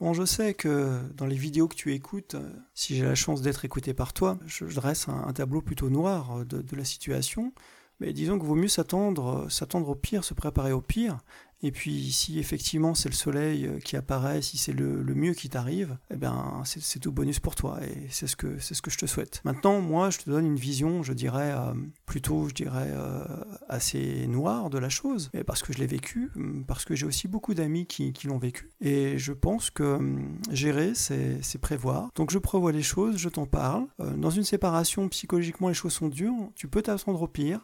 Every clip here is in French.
Bon, je sais que dans les vidéos que tu écoutes, euh, si j'ai la chance d'être écouté par toi, je dresse un, tableau plutôt noir euh, de, la situation. Mais disons qu'il vaut mieux s'attendre, s'attendre au pire, se préparer au pire, et puis si effectivement c'est le soleil euh, qui apparaît, si c'est le, mieux qui t'arrive, eh bien c'est tout bonus pour toi et c'est ce que c'est ce que je te souhaite. Maintenant, moi, je te donne une vision, je dirais euh, plutôt, je dirais euh, assez noire de la chose, mais parce que je l'ai vécu, hum, parce que j'ai aussi beaucoup d'amis qui, l'ont vécu et je pense que hum, gérer, c'est prévoir. Donc je prévois les choses, je t'en parle. dans une séparation, psychologiquement, les choses sont dures. Tu peux t'attendre au pire.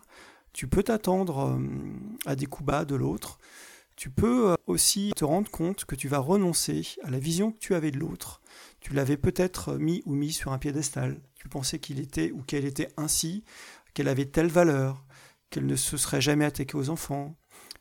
Tu peux t'attendre hum, à des coups bas de l'autre. Tu peux euh, aussi te rendre compte que tu vas renoncer à la vision que tu avais de l'autre. Tu l'avais peut-être mis ou mis sur un piédestal. Tu pensais qu'il était ou qu'elle était ainsi, qu'elle avait telle valeur, qu'elle ne se serait jamais attaquée aux enfants,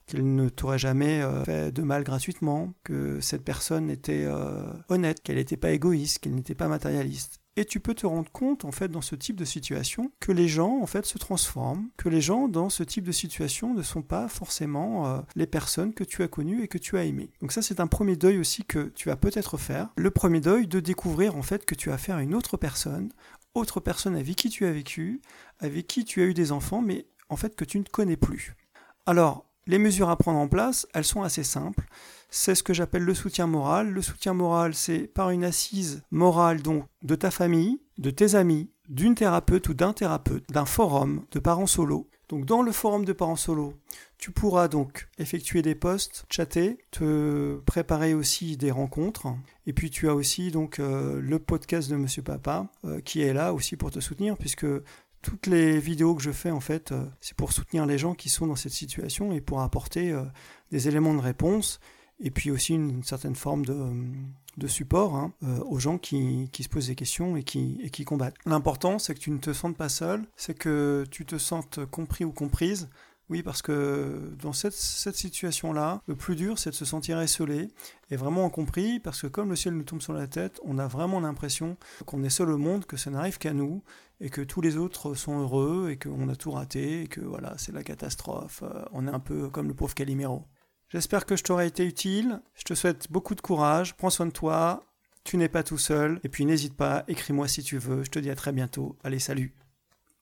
qu'elle ne t'aurait jamais euh, fait de mal gratuitement, que cette personne était euh, honnête, qu'elle n'était pas égoïste, qu'elle n'était pas matérialiste. Et tu peux te rendre compte, en fait, dans ce type de situation, que les gens, en fait, se transforment, que les gens, dans ce type de situation, ne sont pas forcément euh, les personnes que tu as connues et que tu as aimées. Donc ça, c'est un premier deuil aussi que tu vas peut-être faire. Le premier deuil de découvrir, en fait, que tu as affaire à une autre personne, autre personne avec qui tu as vécu, avec qui tu as eu des enfants, mais en fait, que tu ne connais plus. Alors, les mesures à prendre en place, elles sont assez simples c'est ce que j'appelle le soutien moral. Le soutien moral, c'est par une assise morale donc de ta famille, de tes amis, d'une thérapeute ou d'un thérapeute, d'un forum de parents solo. Donc dans le forum de parents solo, tu pourras donc effectuer des posts, chatter, te préparer aussi des rencontres. Et puis tu as aussi donc euh, le podcast de Monsieur Papa euh, qui est là aussi pour te soutenir puisque toutes les vidéos que je fais en fait, euh, c'est pour soutenir les gens qui sont dans cette situation et pour apporter des éléments de réponse et puis aussi une, certaine forme de, support hein, euh, aux gens qui, se posent des questions et qui, et qui combattent. L'important, c'est que tu ne te sentes pas seul, c'est que tu te sentes compris ou comprise. Oui, parce que dans cette, situation-là, le plus dur, c'est de se sentir esselé et vraiment compris, parce que comme le ciel nous tombe sur la tête, on a vraiment l'impression qu'on est seul au monde, que ça n'arrive qu'à nous, et que tous les autres sont heureux, et qu'on a tout raté, et que voilà, c'est la catastrophe. Euh, on est un peu comme le pauvre Calimero. J'espère que je t'aurai été utile. Je te souhaite beaucoup de courage. Prends soin de toi. Tu n'es pas tout seul. Et puis n'hésite pas, écris-moi si tu veux. Je te dis à très bientôt. Allez, salut.